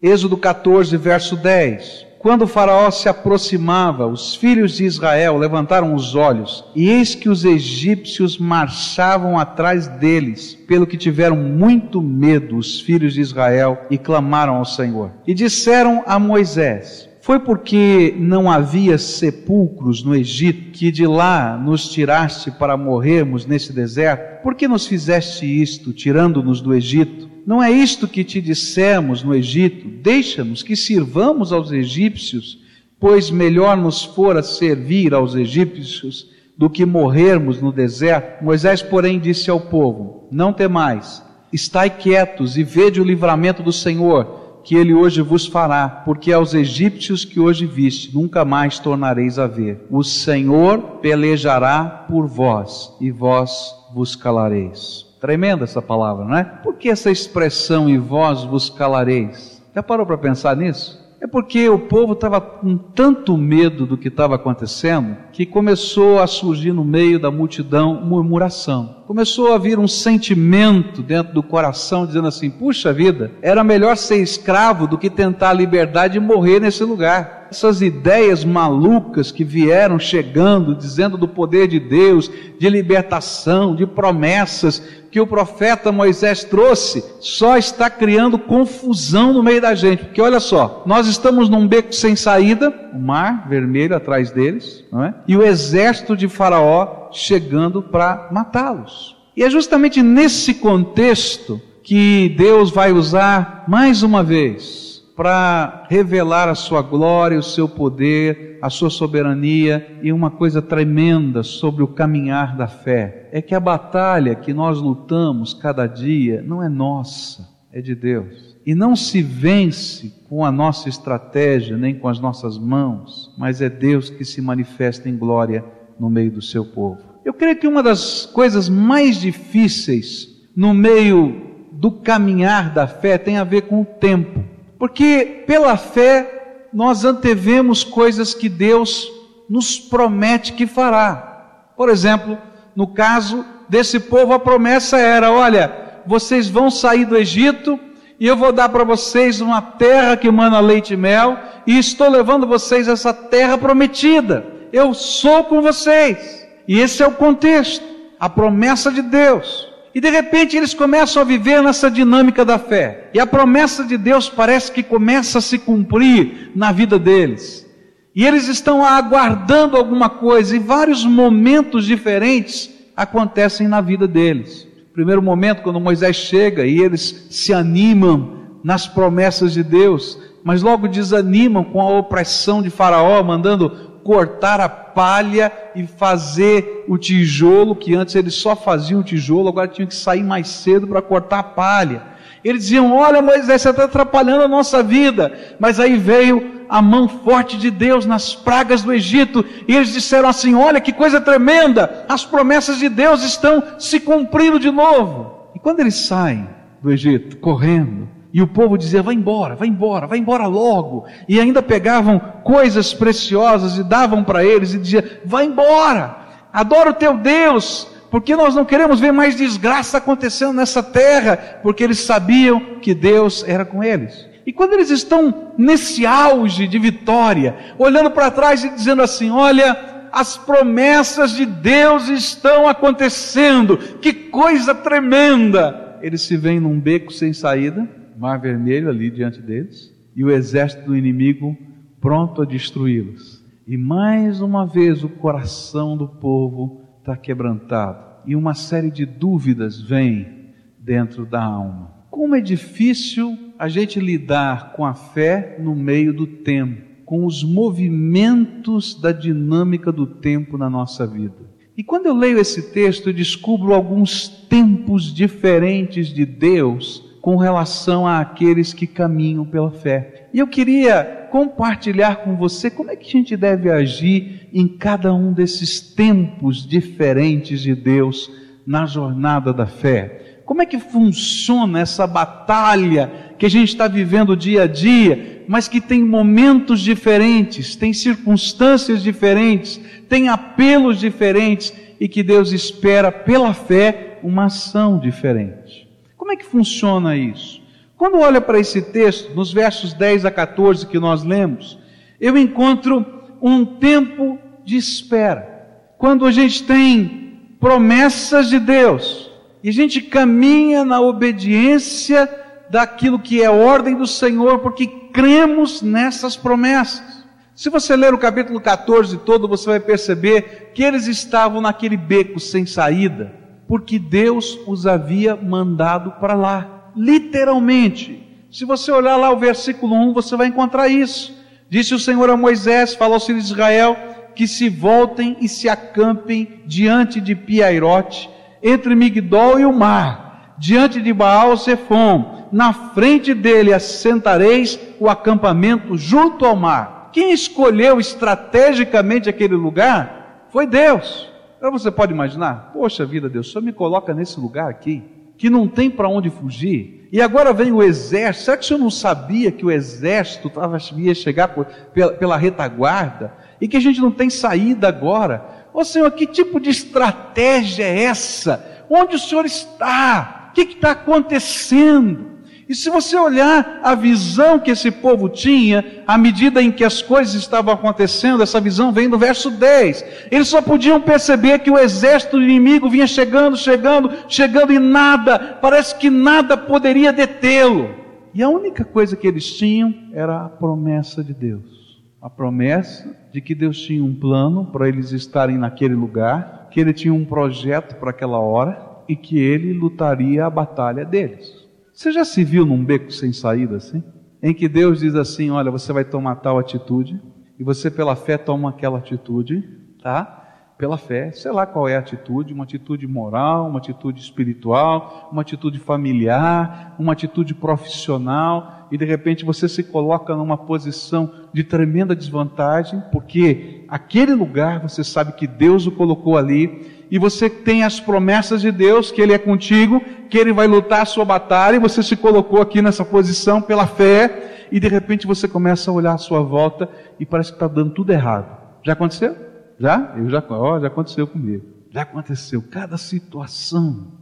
Êxodo 14, verso 10. Quando o Faraó se aproximava, os filhos de Israel levantaram os olhos, e eis que os egípcios marchavam atrás deles, pelo que tiveram muito medo os filhos de Israel e clamaram ao Senhor. E disseram a Moisés: Foi porque não havia sepulcros no Egito que de lá nos tiraste para morrermos nesse deserto? Por que nos fizeste isto, tirando-nos do Egito? Não é isto que te dissemos no Egito: deixa-nos que sirvamos aos egípcios, pois melhor nos fora servir aos egípcios do que morrermos no deserto. Moisés, porém, disse ao povo: Não temais, estai quietos e vede o livramento do Senhor, que ele hoje vos fará, porque aos egípcios que hoje viste, nunca mais tornareis a ver. O Senhor pelejará por vós, e vós vos calareis. Tremenda essa palavra, não é? Por que essa expressão e vós vos calareis? Já parou para pensar nisso? É porque o povo estava com tanto medo do que estava acontecendo que começou a surgir no meio da multidão murmuração. Começou a vir um sentimento dentro do coração dizendo assim: puxa vida, era melhor ser escravo do que tentar a liberdade e morrer nesse lugar essas ideias malucas que vieram chegando, dizendo do poder de Deus, de libertação, de promessas que o profeta Moisés trouxe, só está criando confusão no meio da gente. Porque olha só, nós estamos num beco sem saída, o mar vermelho atrás deles, não é? E o exército de Faraó chegando para matá-los. E é justamente nesse contexto que Deus vai usar mais uma vez para revelar a sua glória, o seu poder, a sua soberania e uma coisa tremenda sobre o caminhar da fé. É que a batalha que nós lutamos cada dia não é nossa, é de Deus. E não se vence com a nossa estratégia, nem com as nossas mãos, mas é Deus que se manifesta em glória no meio do seu povo. Eu creio que uma das coisas mais difíceis no meio do caminhar da fé tem a ver com o tempo. Porque pela fé nós antevemos coisas que Deus nos promete que fará. Por exemplo, no caso desse povo, a promessa era: olha, vocês vão sair do Egito e eu vou dar para vocês uma terra que mana leite e mel, e estou levando vocês a essa terra prometida. Eu sou com vocês. E esse é o contexto, a promessa de Deus. E de repente eles começam a viver nessa dinâmica da fé. E a promessa de Deus parece que começa a se cumprir na vida deles. E eles estão aguardando alguma coisa, e vários momentos diferentes acontecem na vida deles. Primeiro momento, quando Moisés chega e eles se animam nas promessas de Deus, mas logo desanimam com a opressão de Faraó, mandando cortar a palha e fazer o tijolo, que antes eles só faziam o tijolo, agora tinham que sair mais cedo para cortar a palha. Eles diziam: Olha, Moisés, você está atrapalhando a nossa vida. Mas aí veio a mão forte de Deus nas pragas do Egito, e eles disseram assim: Olha que coisa tremenda, as promessas de Deus estão se cumprindo de novo. E quando eles saem do Egito, correndo, e o povo dizia: vai embora, vai embora, vai embora logo. E ainda pegavam coisas preciosas e davam para eles e diziam: vai embora, adora o teu Deus, porque nós não queremos ver mais desgraça acontecendo nessa terra, porque eles sabiam que Deus era com eles. E quando eles estão nesse auge de vitória, olhando para trás e dizendo assim: olha, as promessas de Deus estão acontecendo, que coisa tremenda! Eles se veem num beco sem saída Mar Vermelho ali diante deles e o exército do inimigo pronto a destruí-los. E mais uma vez o coração do povo está quebrantado e uma série de dúvidas vem dentro da alma. Como é difícil a gente lidar com a fé no meio do tempo, com os movimentos da dinâmica do tempo na nossa vida. E quando eu leio esse texto, eu descubro alguns tempos diferentes de Deus com relação àqueles que caminham pela fé. E eu queria compartilhar com você como é que a gente deve agir em cada um desses tempos diferentes de Deus na jornada da fé. Como é que funciona essa batalha que a gente está vivendo dia a dia, mas que tem momentos diferentes, tem circunstâncias diferentes, tem apelos diferentes e que Deus espera pela fé uma ação diferente. Como é que funciona isso? Quando olha para esse texto, nos versos 10 a 14 que nós lemos, eu encontro um tempo de espera. Quando a gente tem promessas de Deus e a gente caminha na obediência daquilo que é ordem do Senhor, porque cremos nessas promessas. Se você ler o capítulo 14 todo, você vai perceber que eles estavam naquele beco sem saída, porque Deus os havia mandado para lá, literalmente. Se você olhar lá o versículo 1, você vai encontrar isso. Disse o Senhor a Moisés, falou aos filhos de Israel, que se voltem e se acampem diante de Piairote, entre Migdol e o mar, diante de Baal Zephon, na frente dele assentareis o acampamento junto ao mar. Quem escolheu estrategicamente aquele lugar foi Deus. Então você pode imaginar, poxa vida, Deus, só me coloca nesse lugar aqui, que não tem para onde fugir. E agora vem o exército. Será que o senhor não sabia que o exército tava, ia chegar por, pela, pela retaguarda? E que a gente não tem saída agora? Ô Senhor, que tipo de estratégia é essa? Onde o Senhor está? O que está acontecendo? E se você olhar a visão que esse povo tinha, à medida em que as coisas estavam acontecendo, essa visão vem do verso 10. Eles só podiam perceber que o exército inimigo vinha chegando, chegando, chegando e nada, parece que nada poderia detê-lo. E a única coisa que eles tinham era a promessa de Deus. A promessa de que Deus tinha um plano para eles estarem naquele lugar, que ele tinha um projeto para aquela hora e que ele lutaria a batalha deles. Você já se viu num beco sem saída assim? Em que Deus diz assim: olha, você vai tomar tal atitude, e você pela fé toma aquela atitude, tá? Pela fé, sei lá qual é a atitude, uma atitude moral, uma atitude espiritual, uma atitude familiar, uma atitude profissional, e de repente você se coloca numa posição de tremenda desvantagem, porque aquele lugar você sabe que Deus o colocou ali, e você tem as promessas de Deus, que Ele é contigo, que Ele vai lutar a sua batalha, e você se colocou aqui nessa posição pela fé, e de repente você começa a olhar à sua volta e parece que está dando tudo errado. Já aconteceu? Já? Eu já, ó, já aconteceu comigo. Já aconteceu. Cada situação.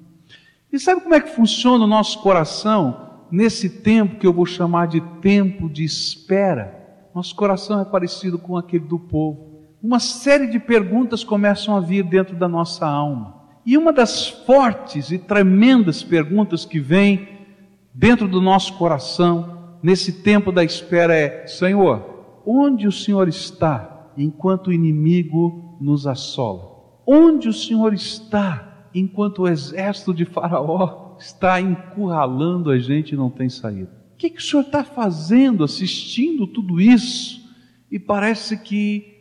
E sabe como é que funciona o nosso coração nesse tempo que eu vou chamar de tempo de espera? Nosso coração é parecido com aquele do povo uma série de perguntas começam a vir dentro da nossa alma. E uma das fortes e tremendas perguntas que vem dentro do nosso coração nesse tempo da espera é: Senhor, onde o Senhor está enquanto o inimigo nos assola? Onde o Senhor está enquanto o exército de Faraó está encurralando a gente e não tem saída? O que, que o Senhor está fazendo assistindo tudo isso? E parece que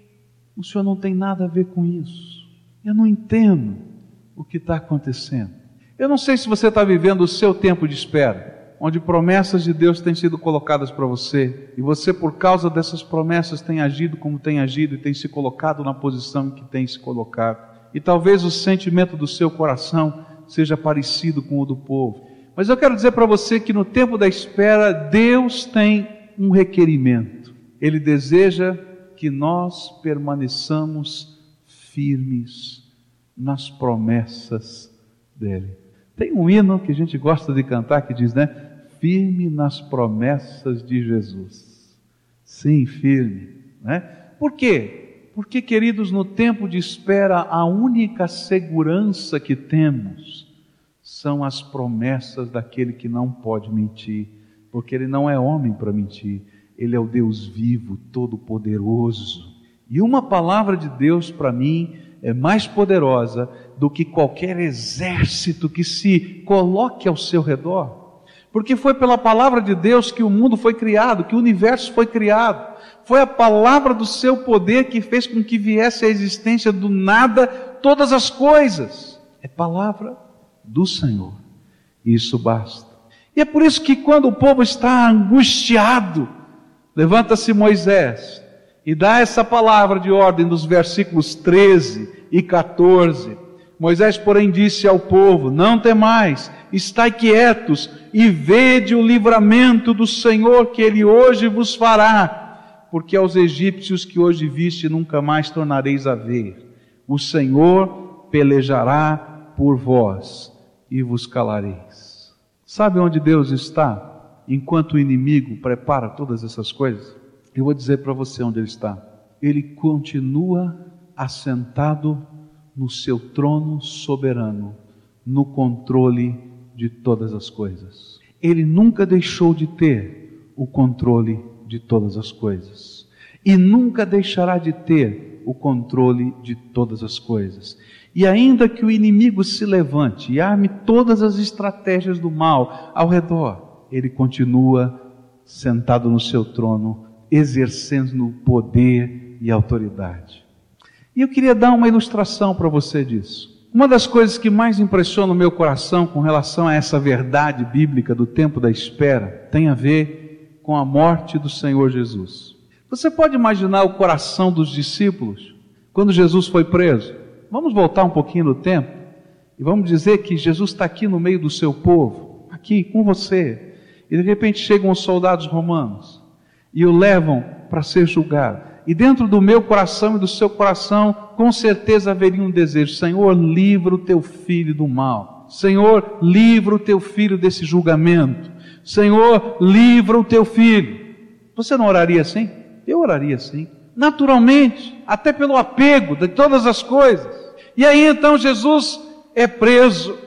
o senhor não tem nada a ver com isso. Eu não entendo o que está acontecendo. Eu não sei se você está vivendo o seu tempo de espera, onde promessas de Deus têm sido colocadas para você, e você, por causa dessas promessas, tem agido como tem agido e tem se colocado na posição que tem se colocado. E talvez o sentimento do seu coração seja parecido com o do povo. Mas eu quero dizer para você que no tempo da espera, Deus tem um requerimento. Ele deseja que nós permaneçamos firmes nas promessas dele. Tem um hino que a gente gosta de cantar que diz, né? Firme nas promessas de Jesus. Sim, firme, né? Por quê? Porque, queridos, no tempo de espera, a única segurança que temos são as promessas daquele que não pode mentir, porque ele não é homem para mentir. Ele é o Deus vivo, todo-poderoso. E uma palavra de Deus para mim é mais poderosa do que qualquer exército que se coloque ao seu redor. Porque foi pela palavra de Deus que o mundo foi criado, que o universo foi criado. Foi a palavra do seu poder que fez com que viesse a existência do nada todas as coisas. É palavra do Senhor. Isso basta. E é por isso que quando o povo está angustiado, Levanta-se Moisés e dá essa palavra de ordem dos versículos 13 e 14. Moisés, porém, disse ao povo: Não temais, estai quietos e vede o livramento do Senhor que ele hoje vos fará, porque aos egípcios que hoje viste nunca mais tornareis a ver. O Senhor pelejará por vós e vos calareis. Sabe onde Deus está? Enquanto o inimigo prepara todas essas coisas? Eu vou dizer para você onde ele está. Ele continua assentado no seu trono soberano, no controle de todas as coisas. Ele nunca deixou de ter o controle de todas as coisas e nunca deixará de ter o controle de todas as coisas. E ainda que o inimigo se levante e arme todas as estratégias do mal ao redor, ele continua sentado no seu trono, exercendo poder e autoridade. E eu queria dar uma ilustração para você disso. Uma das coisas que mais impressiona o meu coração com relação a essa verdade bíblica do tempo da espera tem a ver com a morte do Senhor Jesus. Você pode imaginar o coração dos discípulos quando Jesus foi preso? Vamos voltar um pouquinho no tempo e vamos dizer que Jesus está aqui no meio do seu povo, aqui com você, e de repente chegam os soldados romanos e o levam para ser julgado. E dentro do meu coração e do seu coração, com certeza haveria um desejo: Senhor, livra o teu filho do mal. Senhor, livra o teu filho desse julgamento. Senhor, livra o teu filho. Você não oraria assim? Eu oraria assim. Naturalmente, até pelo apego de todas as coisas. E aí então Jesus é preso,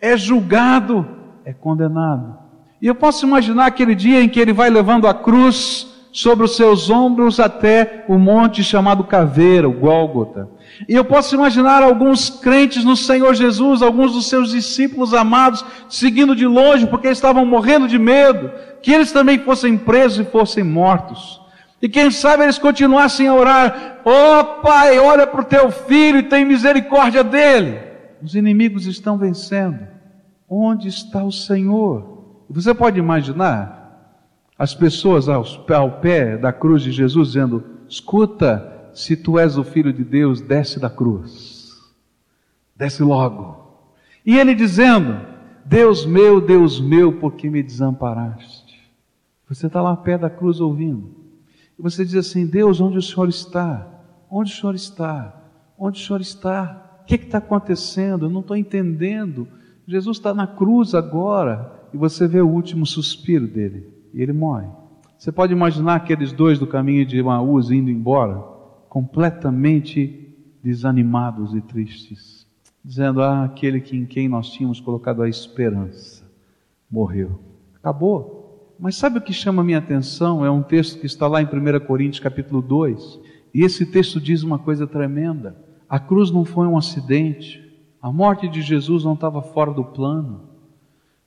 é julgado, é condenado. E eu posso imaginar aquele dia em que ele vai levando a cruz sobre os seus ombros até o monte chamado Caveira, o Gólgota. E eu posso imaginar alguns crentes no Senhor Jesus, alguns dos seus discípulos amados, seguindo de longe, porque estavam morrendo de medo, que eles também fossem presos e fossem mortos. E quem sabe eles continuassem a orar: Ó oh, Pai, olha para o teu filho e tem misericórdia dele. Os inimigos estão vencendo. Onde está o Senhor? Você pode imaginar as pessoas ao pé da cruz de Jesus dizendo: Escuta, se tu és o filho de Deus, desce da cruz. Desce logo. E ele dizendo: Deus meu, Deus meu, por que me desamparaste? Você está lá ao pé da cruz ouvindo. E você diz assim: Deus, onde o Senhor está? Onde o Senhor está? Onde o Senhor está? O que está acontecendo? Eu não estou entendendo. Jesus está na cruz agora e você vê o último suspiro dele e ele morre. Você pode imaginar aqueles dois do caminho de Maús indo embora, completamente desanimados e tristes, dizendo: Ah, aquele que em quem nós tínhamos colocado a esperança morreu. Acabou. Mas sabe o que chama minha atenção? É um texto que está lá em 1 Coríntios capítulo 2. E esse texto diz uma coisa tremenda. A cruz não foi um acidente. A morte de Jesus não estava fora do plano.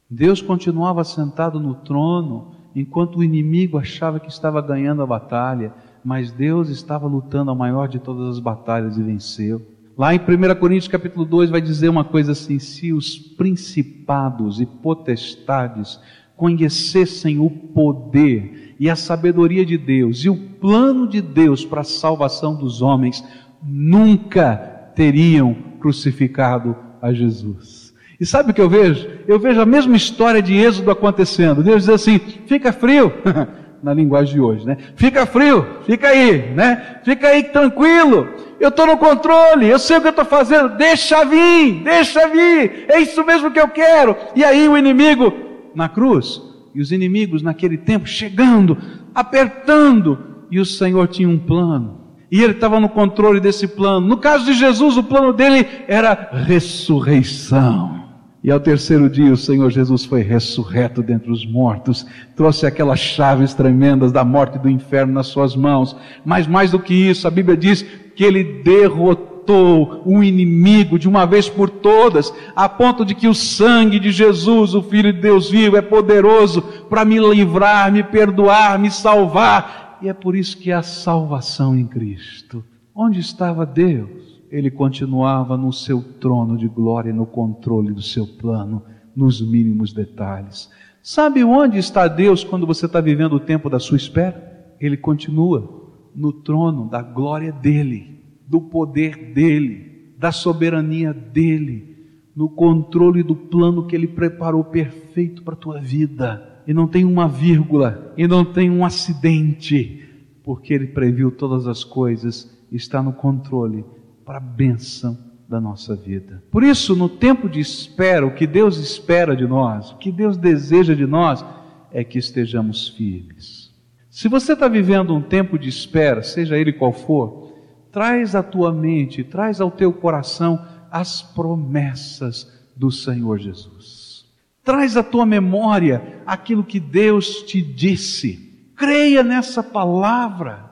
Deus continuava sentado no trono enquanto o inimigo achava que estava ganhando a batalha, mas Deus estava lutando a maior de todas as batalhas e venceu. Lá em 1 Coríntios capítulo 2 vai dizer uma coisa assim: se os principados e potestades conhecessem o poder e a sabedoria de Deus e o plano de Deus para a salvação dos homens, nunca teriam crucificado a Jesus. E sabe o que eu vejo? Eu vejo a mesma história de Êxodo acontecendo. Deus diz assim: fica frio, na linguagem de hoje, né? Fica frio, fica aí, né? Fica aí tranquilo. Eu estou no controle, eu sei o que eu estou fazendo. Deixa vir, deixa vir. É isso mesmo que eu quero. E aí o inimigo na cruz e os inimigos naquele tempo chegando, apertando, e o Senhor tinha um plano. E ele estava no controle desse plano. No caso de Jesus, o plano dele era ressurreição. E ao terceiro dia o Senhor Jesus foi ressurreto dentre os mortos, trouxe aquelas chaves tremendas da morte e do inferno nas suas mãos. Mas mais do que isso, a Bíblia diz que ele derrotou o inimigo de uma vez por todas, a ponto de que o sangue de Jesus, o Filho de Deus vivo, é poderoso para me livrar, me perdoar, me salvar. E é por isso que há salvação em Cristo. Onde estava Deus? Ele continuava no seu trono de glória, no controle do seu plano, nos mínimos detalhes. Sabe onde está Deus quando você está vivendo o tempo da sua espera? Ele continua no trono da glória dele do poder dele, da soberania dele, no controle do plano que ele preparou perfeito para a tua vida. E não tem uma vírgula, e não tem um acidente, porque ele previu todas as coisas, está no controle para a bênção da nossa vida. Por isso, no tempo de espera, o que Deus espera de nós, o que Deus deseja de nós, é que estejamos firmes. Se você está vivendo um tempo de espera, seja ele qual for, traz à tua mente, traz ao teu coração as promessas do Senhor Jesus. Traz à tua memória aquilo que Deus te disse. Creia nessa palavra.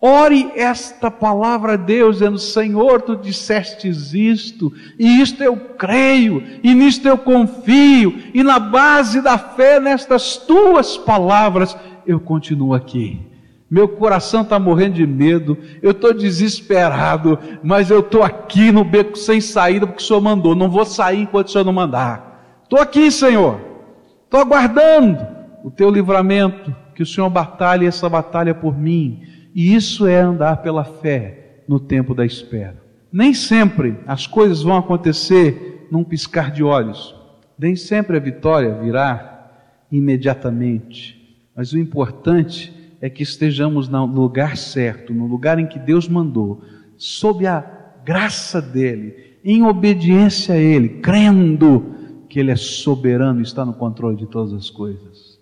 Ore esta palavra a Deus, dizendo: Senhor, tu dissestes isto, e isto eu creio, e nisto eu confio, e na base da fé nestas tuas palavras eu continuo aqui. Meu coração está morrendo de medo, eu estou desesperado, mas eu estou aqui no beco sem saída porque o Senhor mandou. Não vou sair enquanto o Senhor não mandar. Estou aqui, Senhor, estou aguardando o teu livramento, que o Senhor batalhe essa batalha por mim e isso é andar pela fé no tempo da espera. Nem sempre as coisas vão acontecer num piscar de olhos. Nem sempre a vitória virá imediatamente. Mas o importante é que estejamos no lugar certo, no lugar em que Deus mandou, sob a graça dEle, em obediência a Ele, crendo que Ele é soberano e está no controle de todas as coisas.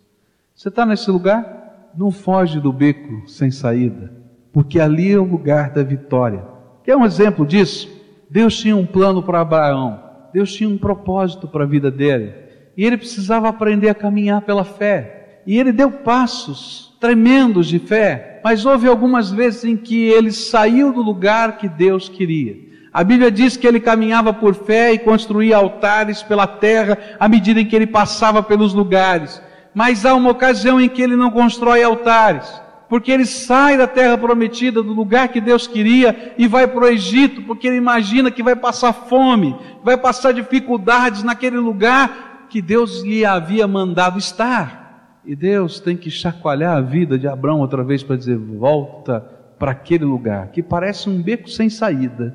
Você está nesse lugar? Não foge do beco sem saída, porque ali é o lugar da vitória. Quer um exemplo disso? Deus tinha um plano para Abraão, Deus tinha um propósito para a vida dele, e ele precisava aprender a caminhar pela fé. E ele deu passos tremendos de fé, mas houve algumas vezes em que ele saiu do lugar que Deus queria. A Bíblia diz que ele caminhava por fé e construía altares pela terra à medida em que ele passava pelos lugares mas há uma ocasião em que ele não constrói altares, porque ele sai da terra prometida, do lugar que Deus queria, e vai para o Egito, porque ele imagina que vai passar fome, vai passar dificuldades naquele lugar que Deus lhe havia mandado estar. E Deus tem que chacoalhar a vida de Abraão outra vez para dizer: volta para aquele lugar, que parece um beco sem saída,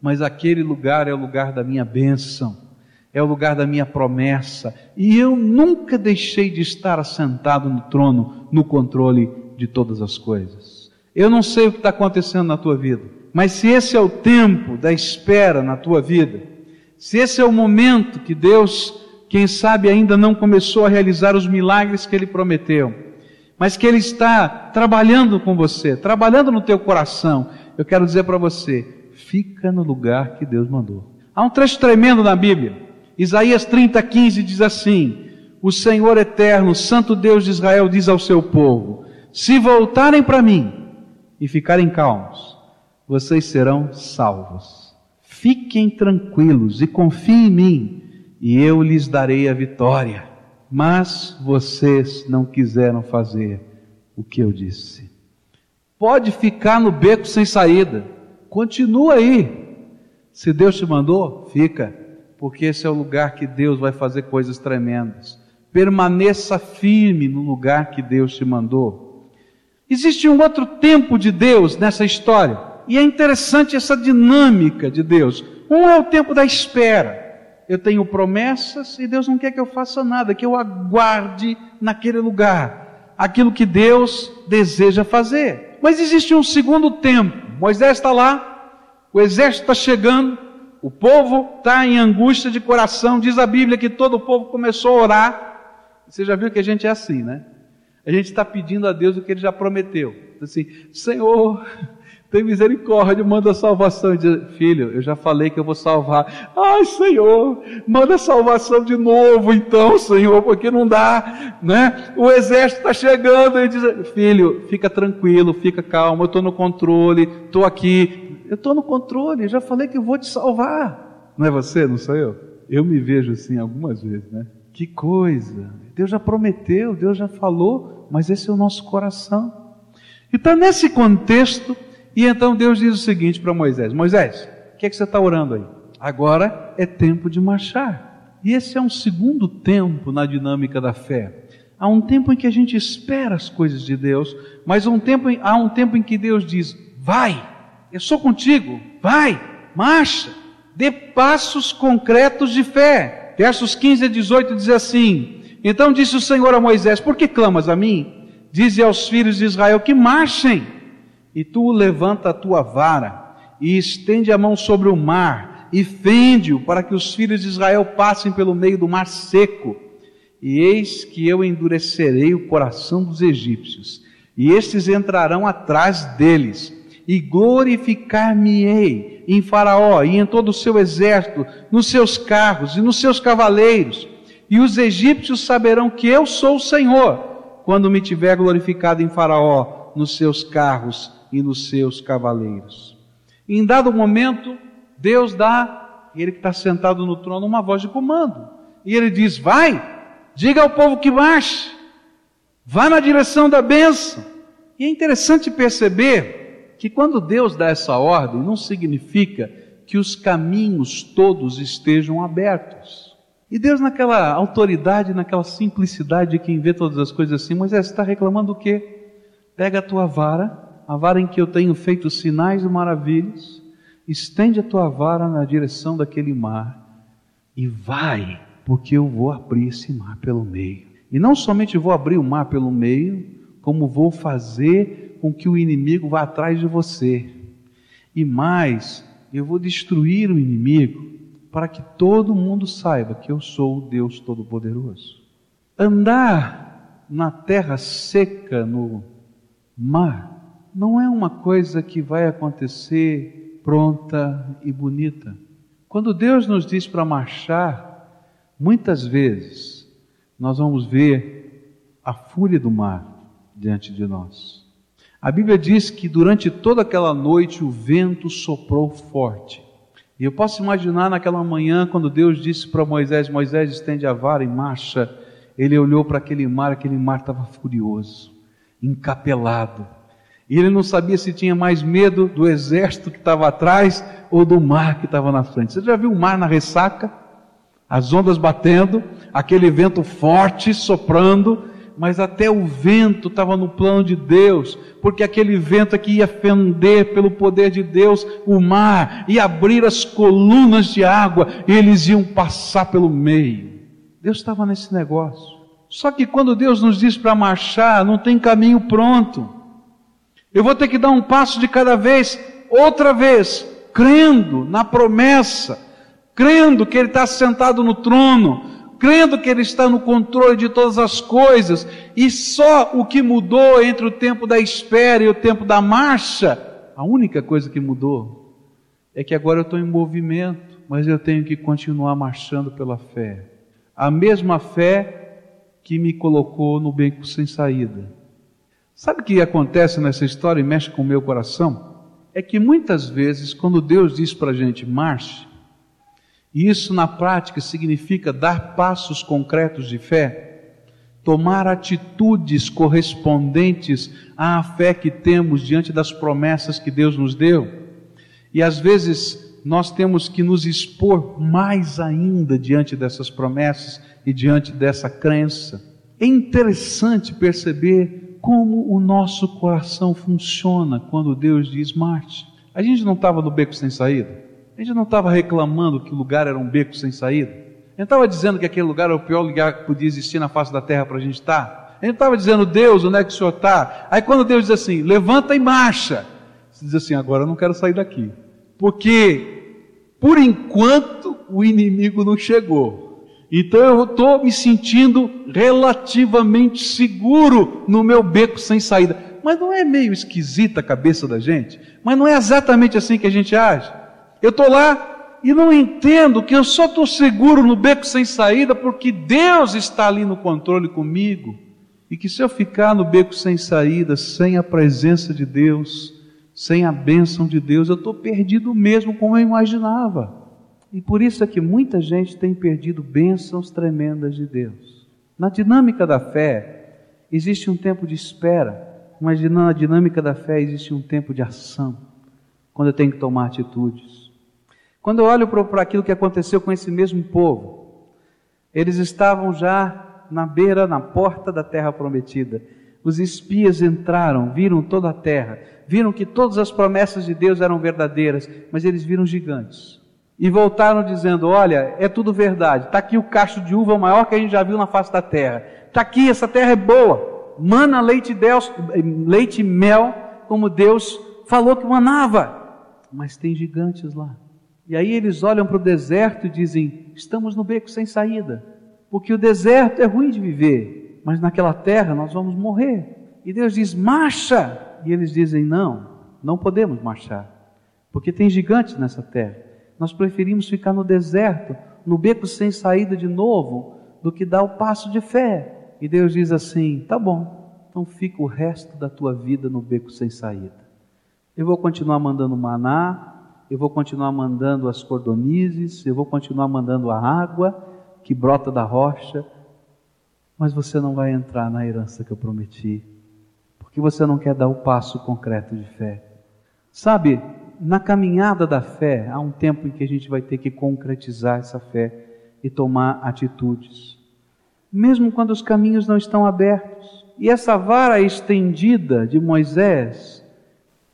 mas aquele lugar é o lugar da minha bênção é o lugar da minha promessa, e eu nunca deixei de estar assentado no trono, no controle de todas as coisas. Eu não sei o que está acontecendo na tua vida, mas se esse é o tempo da espera na tua vida, se esse é o momento que Deus, quem sabe, ainda não começou a realizar os milagres que Ele prometeu, mas que Ele está trabalhando com você, trabalhando no teu coração, eu quero dizer para você, fica no lugar que Deus mandou. Há um trecho tremendo na Bíblia, Isaías 30, 15 diz assim: O Senhor eterno, Santo Deus de Israel, diz ao seu povo: Se voltarem para mim e ficarem calmos, vocês serão salvos. Fiquem tranquilos e confiem em mim, e eu lhes darei a vitória. Mas vocês não quiseram fazer o que eu disse. Pode ficar no beco sem saída, continua aí. Se Deus te mandou, fica porque esse é o lugar que Deus vai fazer coisas tremendas. Permaneça firme no lugar que Deus te mandou. Existe um outro tempo de Deus nessa história, e é interessante essa dinâmica de Deus. Um é o tempo da espera. Eu tenho promessas e Deus não quer que eu faça nada, que eu aguarde naquele lugar aquilo que Deus deseja fazer. Mas existe um segundo tempo. Moisés está lá, o exército está chegando, o povo está em angústia de coração. Diz a Bíblia que todo o povo começou a orar. Você já viu que a gente é assim, né? A gente está pedindo a Deus o que Ele já prometeu. Assim, Senhor, tem misericórdia, manda salvação. Diz, Filho, eu já falei que eu vou salvar. Ai, Senhor, manda salvação de novo, então, Senhor, porque não dá, né? O exército está chegando. Ele diz, Filho, fica tranquilo, fica calmo, eu estou no controle, estou aqui, eu estou no controle, eu já falei que eu vou te salvar. Não é você, não sou eu? Eu me vejo assim algumas vezes, né? Que coisa! Deus já prometeu, Deus já falou, mas esse é o nosso coração. E está nesse contexto, e então Deus diz o seguinte para Moisés: Moisés, o que, é que você está orando aí? Agora é tempo de marchar. E esse é um segundo tempo na dinâmica da fé. Há um tempo em que a gente espera as coisas de Deus, mas um tempo, há um tempo em que Deus diz: vai, eu sou contigo, vai, marcha, dê passos concretos de fé. Versos 15 a 18 diz assim: Então disse o Senhor a Moisés: Por que clamas a mim? Dize aos filhos de Israel que marchem. E tu levanta a tua vara e estende a mão sobre o mar e fende-o para que os filhos de Israel passem pelo meio do mar seco. E eis que eu endurecerei o coração dos egípcios, e estes entrarão atrás deles, e glorificar-me-ei em Faraó e em todo o seu exército, nos seus carros e nos seus cavaleiros, e os egípcios saberão que eu sou o Senhor, quando me tiver glorificado em Faraó, nos seus carros e nos seus cavaleiros. Em dado momento, Deus dá, ele que está sentado no trono, uma voz de comando. E ele diz: Vai, diga ao povo que marche, vá na direção da bênção. E é interessante perceber que quando Deus dá essa ordem, não significa que os caminhos todos estejam abertos. E Deus, naquela autoridade, naquela simplicidade de quem vê todas as coisas assim, Moisés está reclamando o quê? Pega a tua vara, a vara em que eu tenho feito sinais e maravilhas, estende a tua vara na direção daquele mar e vai porque eu vou abrir esse mar pelo meio. E não somente vou abrir o mar pelo meio, como vou fazer com que o inimigo vá atrás de você. E mais, eu vou destruir o inimigo para que todo mundo saiba que eu sou o Deus Todo-Poderoso. Andar na terra seca, no mar, não é uma coisa que vai acontecer pronta e bonita. Quando Deus nos diz para marchar, Muitas vezes nós vamos ver a fúria do mar diante de nós. A Bíblia diz que durante toda aquela noite o vento soprou forte. E eu posso imaginar naquela manhã, quando Deus disse para Moisés: Moisés, estende a vara em marcha. Ele olhou para aquele mar, aquele mar estava furioso, encapelado. E ele não sabia se tinha mais medo do exército que estava atrás ou do mar que estava na frente. Você já viu o mar na ressaca? as ondas batendo, aquele vento forte soprando, mas até o vento estava no plano de Deus, porque aquele vento aqui ia fender pelo poder de Deus o mar, e abrir as colunas de água, e eles iam passar pelo meio. Deus estava nesse negócio. Só que quando Deus nos diz para marchar, não tem caminho pronto. Eu vou ter que dar um passo de cada vez, outra vez, crendo na promessa crendo que Ele está sentado no trono, crendo que Ele está no controle de todas as coisas, e só o que mudou entre o tempo da espera e o tempo da marcha, a única coisa que mudou é que agora eu estou em movimento, mas eu tenho que continuar marchando pela fé. A mesma fé que me colocou no beco sem saída. Sabe o que acontece nessa história e mexe com o meu coração? É que muitas vezes, quando Deus diz para a gente marche, e isso na prática significa dar passos concretos de fé, tomar atitudes correspondentes à fé que temos diante das promessas que Deus nos deu. E às vezes nós temos que nos expor mais ainda diante dessas promessas e diante dessa crença. É interessante perceber como o nosso coração funciona quando Deus diz Marte. A gente não estava no beco sem saída? A gente não estava reclamando que o lugar era um beco sem saída. A gente estava dizendo que aquele lugar era o pior lugar que podia existir na face da terra para a gente estar. A gente estava dizendo, Deus, onde é que o Senhor está? Aí quando Deus diz assim, levanta e marcha, você diz assim, agora eu não quero sair daqui. Porque, por enquanto, o inimigo não chegou. Então eu estou me sentindo relativamente seguro no meu beco sem saída. Mas não é meio esquisita a cabeça da gente? Mas não é exatamente assim que a gente age? Eu estou lá e não entendo que eu só estou seguro no beco sem saída porque Deus está ali no controle comigo. E que se eu ficar no beco sem saída, sem a presença de Deus, sem a bênção de Deus, eu estou perdido mesmo como eu imaginava. E por isso é que muita gente tem perdido bênçãos tremendas de Deus. Na dinâmica da fé, existe um tempo de espera, mas na dinâmica da fé existe um tempo de ação, quando eu tenho que tomar atitudes. Quando eu olho para aquilo que aconteceu com esse mesmo povo, eles estavam já na beira, na porta da terra prometida. Os espias entraram, viram toda a terra, viram que todas as promessas de Deus eram verdadeiras, mas eles viram gigantes. E voltaram dizendo: Olha, é tudo verdade. Está aqui o cacho de uva maior que a gente já viu na face da terra. Está aqui, essa terra é boa. Mana leite, Deus, leite e mel, como Deus falou que manava. Mas tem gigantes lá. E aí eles olham para o deserto e dizem: estamos no beco sem saída. porque o deserto é ruim de viver, mas naquela terra nós vamos morrer. E Deus diz: marcha! E eles dizem: não, não podemos marchar, porque tem gigantes nessa terra. Nós preferimos ficar no deserto, no beco sem saída de novo, do que dar o passo de fé. E Deus diz assim: tá bom, então fica o resto da tua vida no beco sem saída. Eu vou continuar mandando maná, eu vou continuar mandando as cordonizes, eu vou continuar mandando a água que brota da rocha, mas você não vai entrar na herança que eu prometi, porque você não quer dar o passo concreto de fé. Sabe, na caminhada da fé, há um tempo em que a gente vai ter que concretizar essa fé e tomar atitudes, mesmo quando os caminhos não estão abertos. E essa vara estendida de Moisés,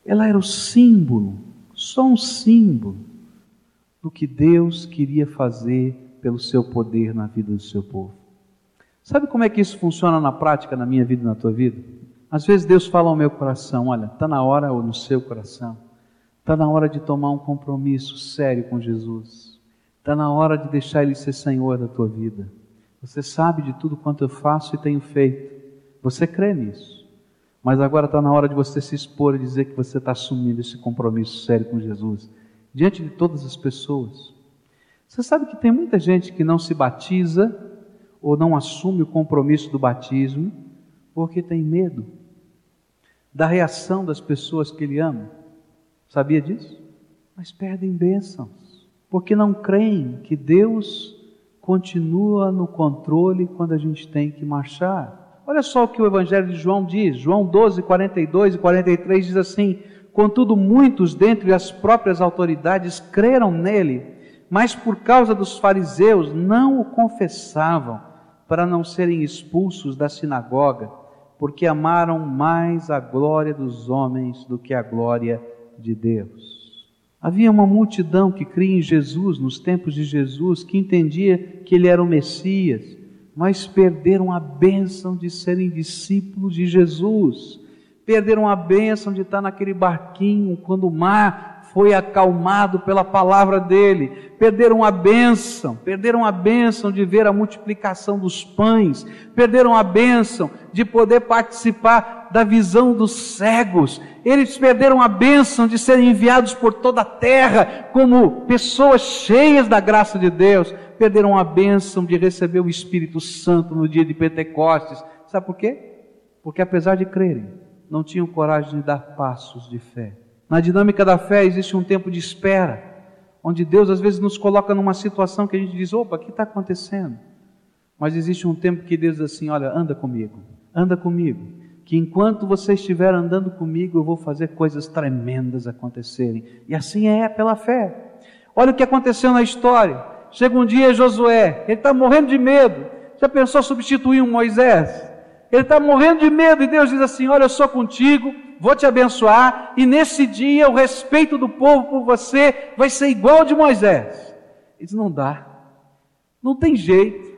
ela era o símbolo, só um símbolo do que Deus queria fazer pelo seu poder na vida do seu povo. Sabe como é que isso funciona na prática, na minha vida e na tua vida? Às vezes Deus fala ao meu coração: olha, está na hora, ou no seu coração, está na hora de tomar um compromisso sério com Jesus, está na hora de deixar Ele ser Senhor da tua vida. Você sabe de tudo quanto eu faço e tenho feito, você crê nisso, mas agora está na hora de você se expor e dizer que você está assumindo esse compromisso sério com Jesus, diante de todas as pessoas. Você sabe que tem muita gente que não se batiza ou não assume o compromisso do batismo porque tem medo da reação das pessoas que ele ama. Sabia disso? Mas perdem bênçãos porque não creem que Deus continua no controle quando a gente tem que marchar. Olha só o que o Evangelho de João diz, João 12, 42 e 43 diz assim: Contudo, muitos dentre as próprias autoridades creram nele mas por causa dos fariseus não o confessavam, para não serem expulsos da sinagoga, porque amaram mais a glória dos homens do que a glória de Deus. Havia uma multidão que cria em Jesus, nos tempos de Jesus, que entendia que ele era o Messias, mas perderam a bênção de serem discípulos de Jesus. Perderam a bênção de estar naquele barquinho quando o mar foi acalmado pela palavra dele. Perderam a bênção, perderam a bênção de ver a multiplicação dos pães, perderam a bênção de poder participar da visão dos cegos. Eles perderam a bênção de serem enviados por toda a terra como pessoas cheias da graça de Deus. Perderam a bênção de receber o Espírito Santo no dia de Pentecostes. Sabe por quê? Porque apesar de crerem, não tinham coragem de dar passos de fé. Na dinâmica da fé existe um tempo de espera, onde Deus às vezes nos coloca numa situação que a gente diz: opa, o que está acontecendo? Mas existe um tempo que Deus diz assim: olha, anda comigo, anda comigo, que enquanto você estiver andando comigo, eu vou fazer coisas tremendas acontecerem. E assim é pela fé. Olha o que aconteceu na história. Chega um dia Josué, ele está morrendo de medo. Já pensou substituir um Moisés? Ele está morrendo de medo e Deus diz assim: Olha, eu sou contigo, vou te abençoar, e nesse dia o respeito do povo por você vai ser igual ao de Moisés. Ele diz: Não dá, não tem jeito.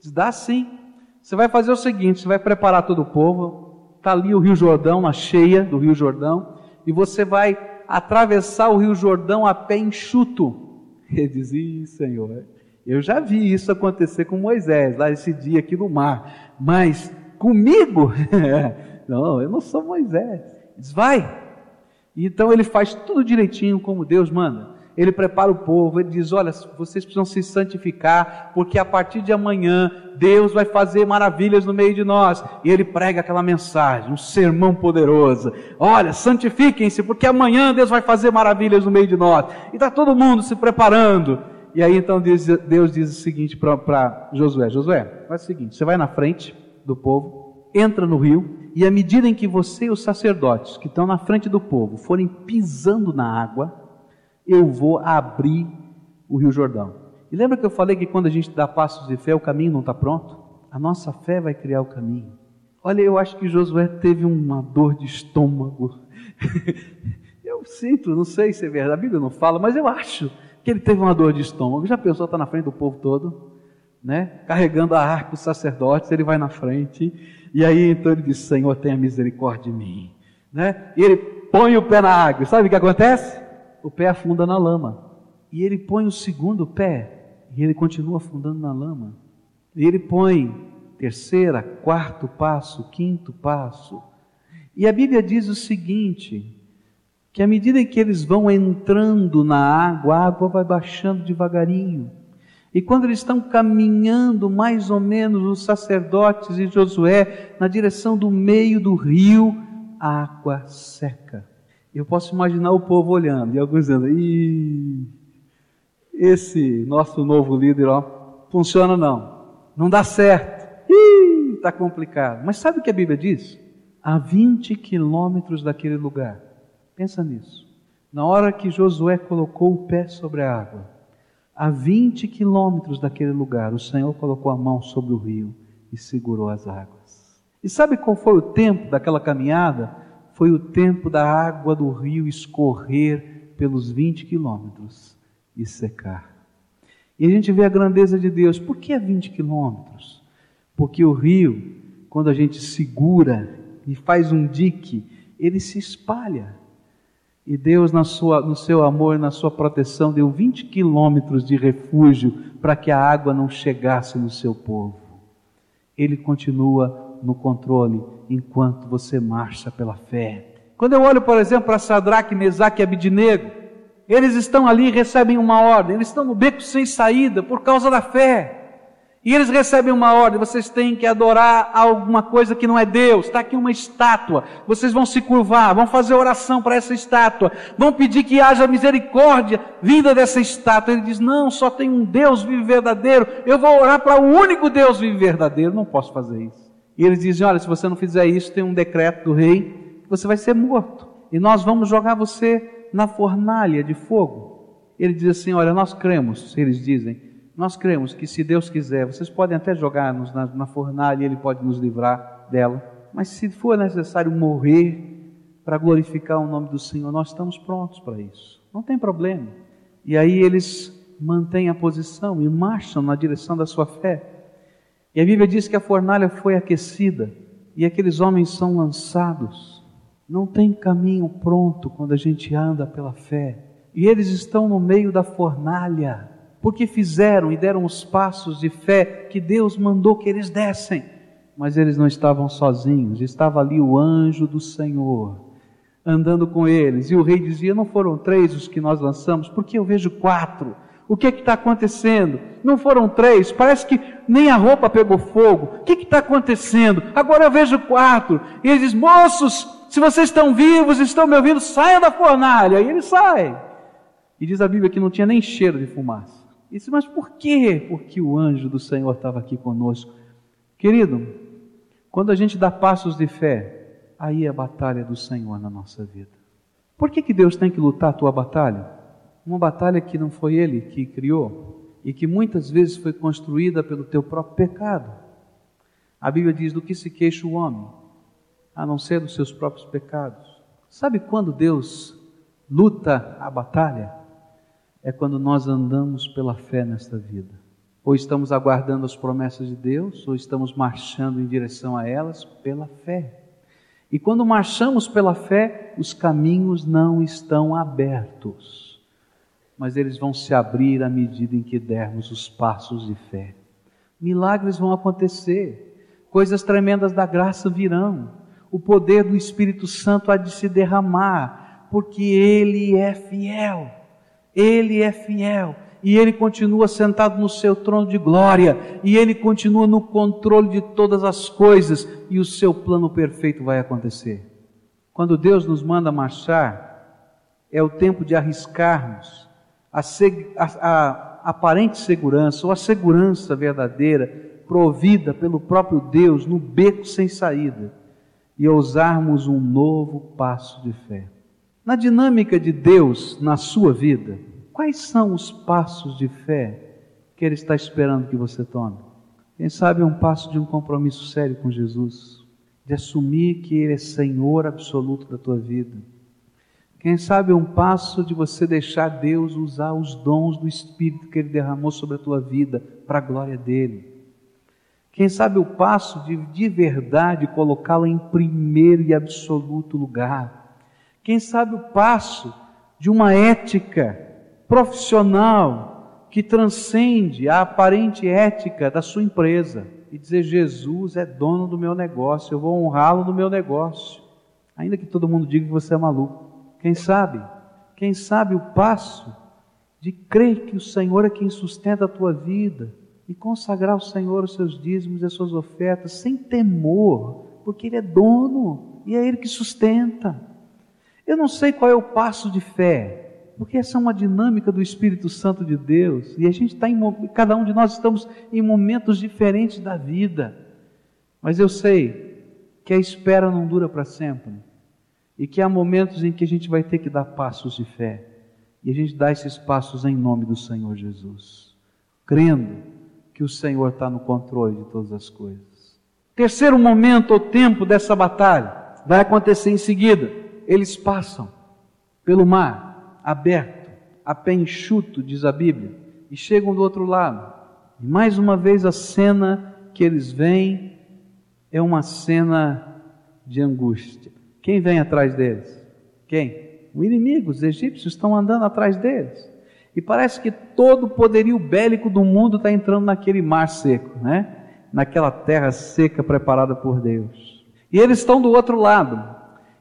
Diz: Dá sim. Você vai fazer o seguinte: você vai preparar todo o povo, está ali o Rio Jordão, na cheia do Rio Jordão, e você vai atravessar o Rio Jordão a pé enxuto. Ele diz: Senhor, eu já vi isso acontecer com Moisés, lá esse dia aqui no mar, mas comigo? não, eu não sou Moisés. Diz, vai. E então ele faz tudo direitinho como Deus manda. Ele prepara o povo, ele diz: Olha, vocês precisam se santificar, porque a partir de amanhã Deus vai fazer maravilhas no meio de nós. E ele prega aquela mensagem, um sermão poderoso: Olha, santifiquem-se, porque amanhã Deus vai fazer maravilhas no meio de nós. E está todo mundo se preparando. E aí então Deus, Deus diz o seguinte para Josué: Josué, faz o seguinte, você vai na frente do povo, entra no rio, e à medida em que você e os sacerdotes que estão na frente do povo forem pisando na água, eu vou abrir o Rio Jordão. E lembra que eu falei que quando a gente dá passos de fé, o caminho não está pronto? A nossa fé vai criar o caminho. Olha, eu acho que Josué teve uma dor de estômago. eu sinto, não sei se é verdade, a Bíblia não fala, mas eu acho que ele teve uma dor de estômago. Já pensou estar tá na frente do povo todo, né? Carregando a arca os sacerdotes, ele vai na frente e aí então ele diz: Senhor, tenha misericórdia de mim. Né? E ele põe o pé na água. Sabe o que acontece? O pé afunda na lama. E ele põe o segundo pé e ele continua afundando na lama. E ele põe terceira, quarto passo, quinto passo. E a Bíblia diz o seguinte: que à medida que eles vão entrando na água, a água vai baixando devagarinho. E quando eles estão caminhando, mais ou menos, os sacerdotes e Josué, na direção do meio do rio, a água seca. Eu posso imaginar o povo olhando e alguns dizendo: Ih, esse nosso novo líder, ó, funciona não, não dá certo, está complicado. Mas sabe o que a Bíblia diz? A 20 quilômetros daquele lugar, pensa nisso. Na hora que Josué colocou o pé sobre a água, a 20 quilômetros daquele lugar, o Senhor colocou a mão sobre o rio e segurou as águas. E sabe qual foi o tempo daquela caminhada? Foi o tempo da água do rio escorrer pelos 20 quilômetros e secar. E a gente vê a grandeza de Deus. Por que 20 quilômetros? Porque o rio, quando a gente segura e faz um dique, ele se espalha. E Deus, na sua, no seu amor, na sua proteção, deu 20 quilômetros de refúgio para que a água não chegasse no seu povo. Ele continua no controle enquanto você marcha pela fé. Quando eu olho, por exemplo, para Sadraque, Mesaque e Abidinego, eles estão ali e recebem uma ordem, eles estão no beco sem saída por causa da fé. E eles recebem uma ordem: vocês têm que adorar alguma coisa que não é Deus. Está aqui uma estátua. Vocês vão se curvar, vão fazer oração para essa estátua, vão pedir que haja misericórdia vinda dessa estátua. Ele diz: Não, só tem um Deus vivo verdadeiro. Eu vou orar para o único Deus vivo verdadeiro. Não posso fazer isso. E eles dizem: Olha, se você não fizer isso, tem um decreto do rei você vai ser morto. E nós vamos jogar você na fornalha de fogo. Ele diz assim: Olha, nós cremos, eles dizem nós cremos que se Deus quiser, vocês podem até jogar-nos na, na fornalha e Ele pode nos livrar dela, mas se for necessário morrer para glorificar o nome do Senhor, nós estamos prontos para isso. Não tem problema. E aí eles mantêm a posição e marcham na direção da sua fé. E a Bíblia diz que a fornalha foi aquecida e aqueles homens são lançados. Não tem caminho pronto quando a gente anda pela fé. E eles estão no meio da fornalha porque fizeram e deram os passos de fé que Deus mandou que eles dessem. Mas eles não estavam sozinhos, estava ali o anjo do Senhor andando com eles. E o rei dizia: Não foram três os que nós lançamos, porque eu vejo quatro. O que é está acontecendo? Não foram três, parece que nem a roupa pegou fogo. O que está acontecendo? Agora eu vejo quatro. E ele diz: Moços, se vocês estão vivos, estão me ouvindo, saiam da fornalha. E ele sai. E diz a Bíblia que não tinha nem cheiro de fumaça. Disse, mas por quê? Porque o anjo do Senhor estava aqui conosco. Querido, quando a gente dá passos de fé, aí é a batalha do Senhor na nossa vida. Por que, que Deus tem que lutar a tua batalha? Uma batalha que não foi Ele que criou e que muitas vezes foi construída pelo teu próprio pecado. A Bíblia diz: do que se queixa o homem, a não ser dos seus próprios pecados. Sabe quando Deus luta a batalha? É quando nós andamos pela fé nesta vida. Ou estamos aguardando as promessas de Deus, ou estamos marchando em direção a elas pela fé. E quando marchamos pela fé, os caminhos não estão abertos, mas eles vão se abrir à medida em que dermos os passos de fé. Milagres vão acontecer, coisas tremendas da graça virão, o poder do Espírito Santo há de se derramar, porque Ele é fiel. Ele é fiel e ele continua sentado no seu trono de glória e ele continua no controle de todas as coisas e o seu plano perfeito vai acontecer. Quando Deus nos manda marchar, é o tempo de arriscarmos a, a, a aparente segurança ou a segurança verdadeira provida pelo próprio Deus no beco sem saída e ousarmos um novo passo de fé. Na dinâmica de Deus na sua vida, quais são os passos de fé que Ele está esperando que você tome? Quem sabe um passo de um compromisso sério com Jesus, de assumir que Ele é Senhor absoluto da tua vida. Quem sabe um passo de você deixar Deus usar os dons do Espírito que Ele derramou sobre a tua vida para a glória dele. Quem sabe o passo de de verdade colocá-la em primeiro e absoluto lugar. Quem sabe o passo de uma ética profissional que transcende a aparente ética da sua empresa e dizer: Jesus é dono do meu negócio, eu vou honrá-lo no meu negócio, ainda que todo mundo diga que você é maluco. Quem sabe? Quem sabe o passo de crer que o Senhor é quem sustenta a tua vida e consagrar ao Senhor os seus dízimos e as suas ofertas sem temor, porque Ele é dono e é Ele que sustenta. Eu não sei qual é o passo de fé, porque essa é uma dinâmica do Espírito Santo de Deus. E a gente está em cada um de nós estamos em momentos diferentes da vida, mas eu sei que a espera não dura para sempre. E que há momentos em que a gente vai ter que dar passos de fé. E a gente dá esses passos em nome do Senhor Jesus, crendo que o Senhor está no controle de todas as coisas. Terceiro momento ou tempo dessa batalha vai acontecer em seguida. Eles passam pelo mar aberto, a pé enxuto, diz a Bíblia, e chegam do outro lado. E mais uma vez a cena que eles veem é uma cena de angústia. Quem vem atrás deles? Quem? O inimigo, os egípcios estão andando atrás deles. E parece que todo o poderio bélico do mundo está entrando naquele mar seco, né? naquela terra seca preparada por Deus. E eles estão do outro lado.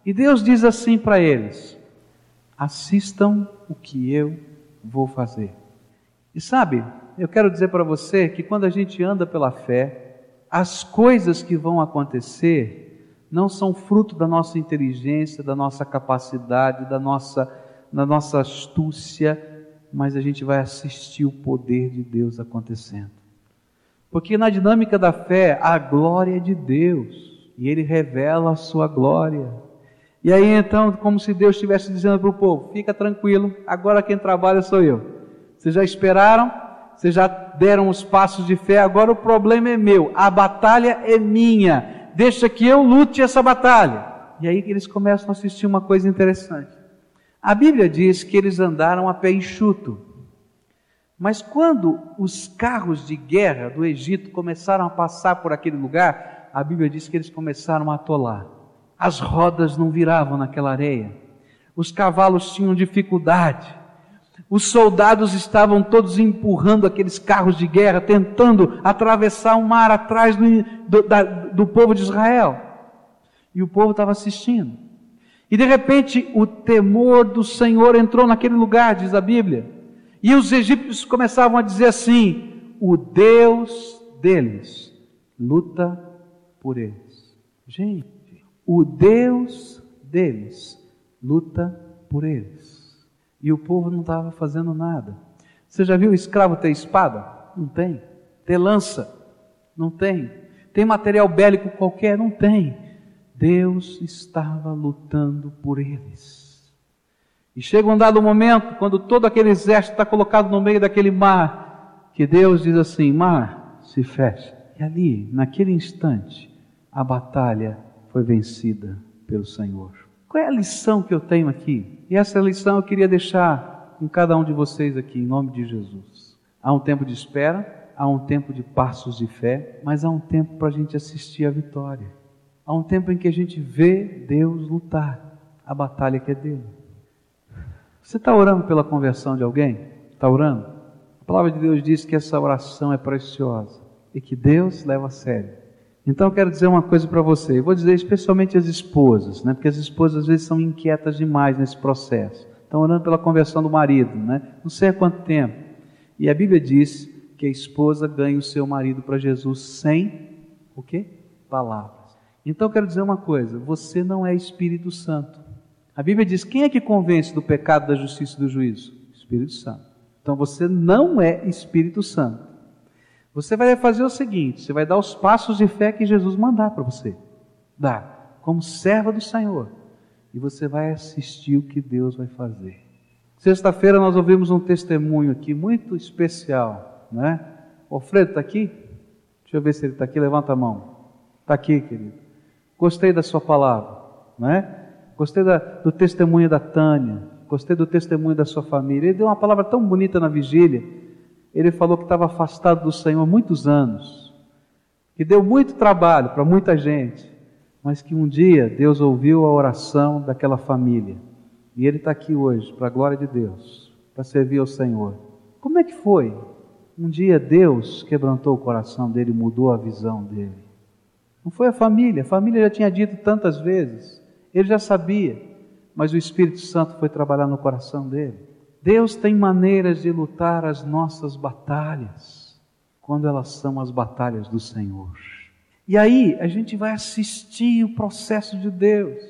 E Deus diz assim para eles: assistam o que eu vou fazer. E sabe, eu quero dizer para você que quando a gente anda pela fé, as coisas que vão acontecer não são fruto da nossa inteligência, da nossa capacidade, da nossa, da nossa astúcia, mas a gente vai assistir o poder de Deus acontecendo. Porque na dinâmica da fé, a glória é de Deus, e Ele revela a sua glória. E aí então, como se Deus estivesse dizendo para o povo: fica tranquilo, agora quem trabalha sou eu. Vocês já esperaram? Vocês já deram os passos de fé, agora o problema é meu, a batalha é minha, deixa que eu lute essa batalha. E aí eles começam a assistir uma coisa interessante. A Bíblia diz que eles andaram a pé enxuto. Mas quando os carros de guerra do Egito começaram a passar por aquele lugar, a Bíblia diz que eles começaram a atolar. As rodas não viravam naquela areia. Os cavalos tinham dificuldade. Os soldados estavam todos empurrando aqueles carros de guerra, tentando atravessar o mar atrás do, do, da, do povo de Israel. E o povo estava assistindo. E de repente o temor do Senhor entrou naquele lugar, diz a Bíblia. E os egípcios começavam a dizer assim: o Deus deles luta por eles. Gente, o Deus deles luta por eles. E o povo não estava fazendo nada. Você já viu o escravo ter espada? Não tem. Ter lança? Não tem. Tem material bélico qualquer? Não tem. Deus estava lutando por eles. E chega um dado momento, quando todo aquele exército está colocado no meio daquele mar, que Deus diz assim: mar, se fecha. E ali, naquele instante, a batalha foi vencida pelo Senhor. Qual é a lição que eu tenho aqui? E essa lição eu queria deixar com cada um de vocês aqui, em nome de Jesus. Há um tempo de espera, há um tempo de passos de fé, mas há um tempo para a gente assistir à vitória. Há um tempo em que a gente vê Deus lutar a batalha que é dele. Você está orando pela conversão de alguém? Está orando? A palavra de Deus diz que essa oração é preciosa e que Deus leva a sério. Então eu quero dizer uma coisa para você. Eu vou dizer especialmente as esposas, né? Porque as esposas às vezes são inquietas demais nesse processo. Estão orando pela conversão do marido, né? Não sei há quanto tempo. E a Bíblia diz que a esposa ganha o seu marido para Jesus sem o quê? Palavra. Então eu quero dizer uma coisa: você não é Espírito Santo. A Bíblia diz: quem é que convence do pecado, da justiça e do juízo? Espírito Santo. Então você não é Espírito Santo. Você vai fazer o seguinte: você vai dar os passos de fé que Jesus mandar para você. Dar, como serva do Senhor. E você vai assistir o que Deus vai fazer. Sexta-feira nós ouvimos um testemunho aqui muito especial, né? O Alfredo está aqui? Deixa eu ver se ele está aqui. Levanta a mão. Está aqui, querido. Gostei da sua palavra, não é? Gostei da, do testemunho da Tânia, gostei do testemunho da sua família. Ele deu uma palavra tão bonita na vigília. Ele falou que estava afastado do Senhor há muitos anos, que deu muito trabalho para muita gente, mas que um dia Deus ouviu a oração daquela família. E ele está aqui hoje, para a glória de Deus, para servir ao Senhor. Como é que foi? Um dia Deus quebrantou o coração dele, mudou a visão dele. Não foi a família, a família já tinha dito tantas vezes, ele já sabia, mas o Espírito Santo foi trabalhar no coração dele. Deus tem maneiras de lutar as nossas batalhas, quando elas são as batalhas do Senhor. E aí a gente vai assistir o processo de Deus.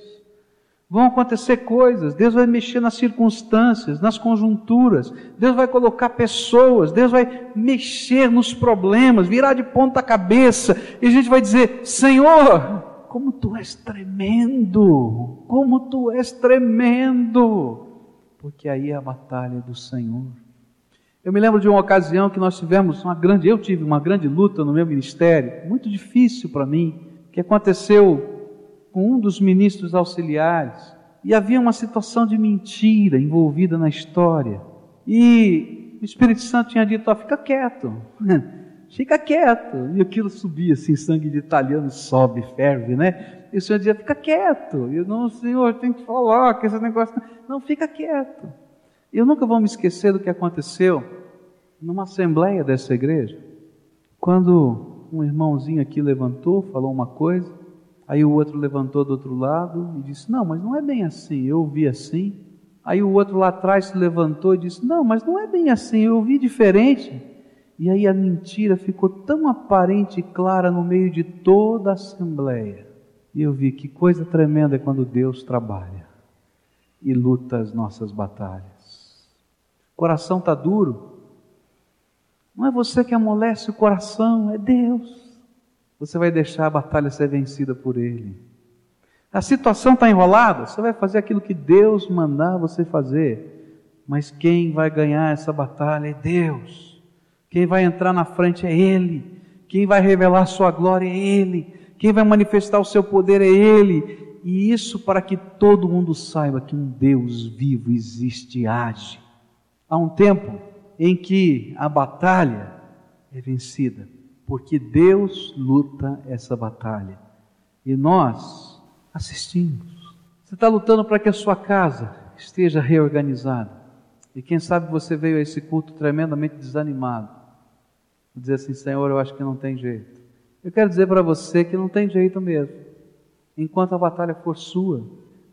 Vão acontecer coisas, Deus vai mexer nas circunstâncias, nas conjunturas, Deus vai colocar pessoas, Deus vai mexer nos problemas, virar de ponta cabeça, e a gente vai dizer: Senhor, como tu és tremendo, como tu és tremendo, porque aí é a batalha do Senhor. Eu me lembro de uma ocasião que nós tivemos uma grande, eu tive uma grande luta no meu ministério, muito difícil para mim, que aconteceu com um dos ministros auxiliares e havia uma situação de mentira envolvida na história. E o Espírito Santo tinha dito: ó, fica quieto, fica quieto. E aquilo subia assim, sangue de italiano sobe, ferve, né? E o Senhor dizia: fica quieto. E eu, não, Senhor, tem que falar que esse negócio. Não, fica quieto. Eu nunca vou me esquecer do que aconteceu numa assembleia dessa igreja, quando um irmãozinho aqui levantou, falou uma coisa, Aí o outro levantou do outro lado e disse: Não, mas não é bem assim, eu ouvi assim. Aí o outro lá atrás se levantou e disse: Não, mas não é bem assim, eu ouvi diferente. E aí a mentira ficou tão aparente e clara no meio de toda a assembleia. E eu vi que coisa tremenda é quando Deus trabalha e luta as nossas batalhas. O coração está duro. Não é você que amolece o coração, é Deus você vai deixar a batalha ser vencida por Ele. A situação está enrolada, você vai fazer aquilo que Deus mandar você fazer. Mas quem vai ganhar essa batalha é Deus. Quem vai entrar na frente é Ele. Quem vai revelar Sua glória é Ele. Quem vai manifestar o seu poder é Ele. E isso para que todo mundo saiba que um Deus vivo existe e age. Há um tempo em que a batalha é vencida porque Deus luta essa batalha e nós assistimos. Você está lutando para que a sua casa esteja reorganizada. E quem sabe você veio a esse culto tremendamente desanimado. Dizer assim, Senhor, eu acho que não tem jeito. Eu quero dizer para você que não tem jeito mesmo. Enquanto a batalha for sua,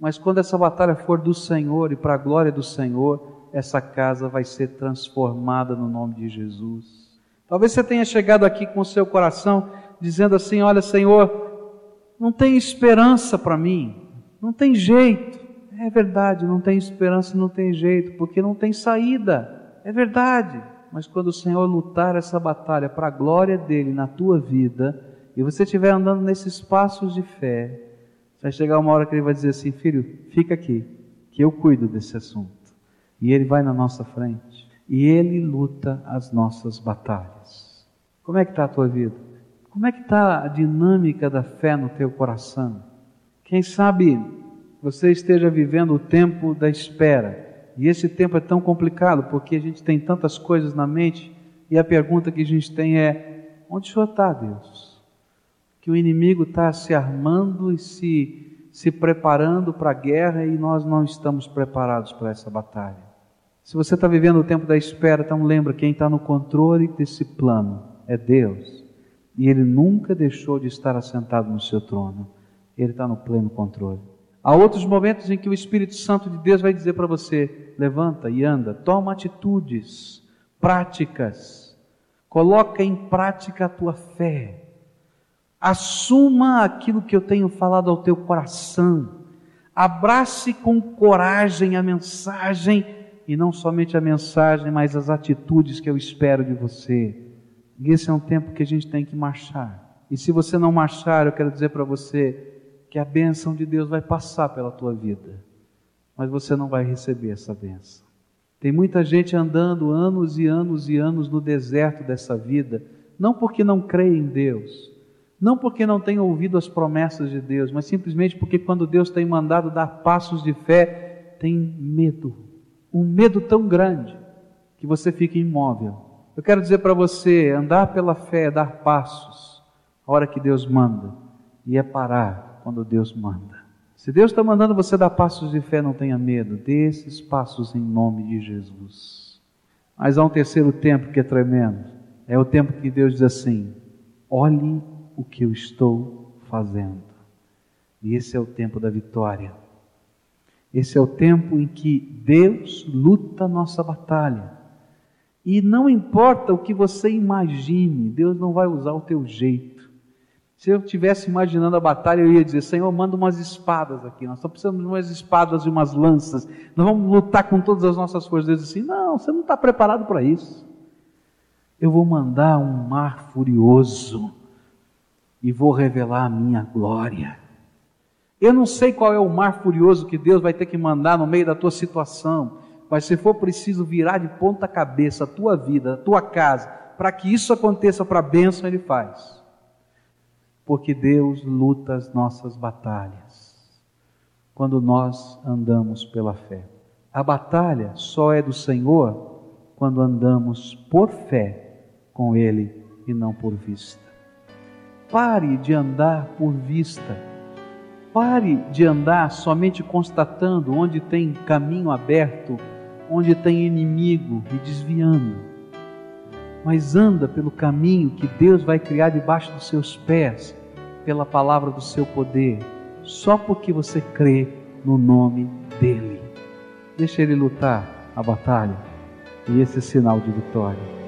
mas quando essa batalha for do Senhor e para a glória do Senhor, essa casa vai ser transformada no nome de Jesus. Talvez você tenha chegado aqui com o seu coração dizendo assim: Olha, Senhor, não tem esperança para mim, não tem jeito. É verdade, não tem esperança, não tem jeito, porque não tem saída. É verdade. Mas quando o Senhor lutar essa batalha para a glória dele na tua vida, e você estiver andando nesses passos de fé, vai chegar uma hora que ele vai dizer assim: Filho, fica aqui, que eu cuido desse assunto. E ele vai na nossa frente e Ele luta as nossas batalhas. Como é que está a tua vida? Como é que está a dinâmica da fé no teu coração? Quem sabe você esteja vivendo o tempo da espera. E esse tempo é tão complicado porque a gente tem tantas coisas na mente e a pergunta que a gente tem é: onde o Senhor está, Deus? Que o inimigo está se armando e se, se preparando para a guerra e nós não estamos preparados para essa batalha. Se você está vivendo o tempo da espera, então lembra quem está no controle desse plano é Deus. E Ele nunca deixou de estar assentado no seu trono. Ele está no pleno controle. Há outros momentos em que o Espírito Santo de Deus vai dizer para você: levanta e anda, toma atitudes práticas, coloca em prática a tua fé, assuma aquilo que eu tenho falado ao teu coração, abrace com coragem a mensagem e não somente a mensagem, mas as atitudes que eu espero de você. E esse é um tempo que a gente tem que marchar. E se você não marchar, eu quero dizer para você que a bênção de Deus vai passar pela tua vida, mas você não vai receber essa bênção. Tem muita gente andando anos e anos e anos no deserto dessa vida, não porque não crê em Deus, não porque não tem ouvido as promessas de Deus, mas simplesmente porque quando Deus tem mandado dar passos de fé, tem medo um medo tão grande que você fica imóvel. Eu quero dizer para você: andar pela fé é dar passos a hora que Deus manda, e é parar quando Deus manda. Se Deus está mandando você dar passos de fé, não tenha medo, dê esses passos em nome de Jesus. Mas há um terceiro tempo que é tremendo. É o tempo que Deus diz assim: olhe o que eu estou fazendo. E esse é o tempo da vitória. Esse é o tempo em que Deus luta a nossa batalha. E não importa o que você imagine, Deus não vai usar o teu jeito. Se eu estivesse imaginando a batalha, eu ia dizer: Senhor, manda umas espadas aqui. Nós estamos precisando de umas espadas e umas lanças. Nós vamos lutar com todas as nossas forças. Deus assim: Não, você não está preparado para isso. Eu vou mandar um mar furioso e vou revelar a minha glória. Eu não sei qual é o mar furioso que Deus vai ter que mandar no meio da tua situação, mas se for preciso virar de ponta cabeça a tua vida, a tua casa, para que isso aconteça para a bênção, Ele faz. Porque Deus luta as nossas batalhas quando nós andamos pela fé. A batalha só é do Senhor quando andamos por fé com Ele e não por vista. Pare de andar por vista Pare de andar somente constatando onde tem caminho aberto, onde tem inimigo e desviando. Mas anda pelo caminho que Deus vai criar debaixo dos seus pés, pela palavra do seu poder, só porque você crê no nome dEle. Deixa Ele lutar a batalha e esse é sinal de vitória.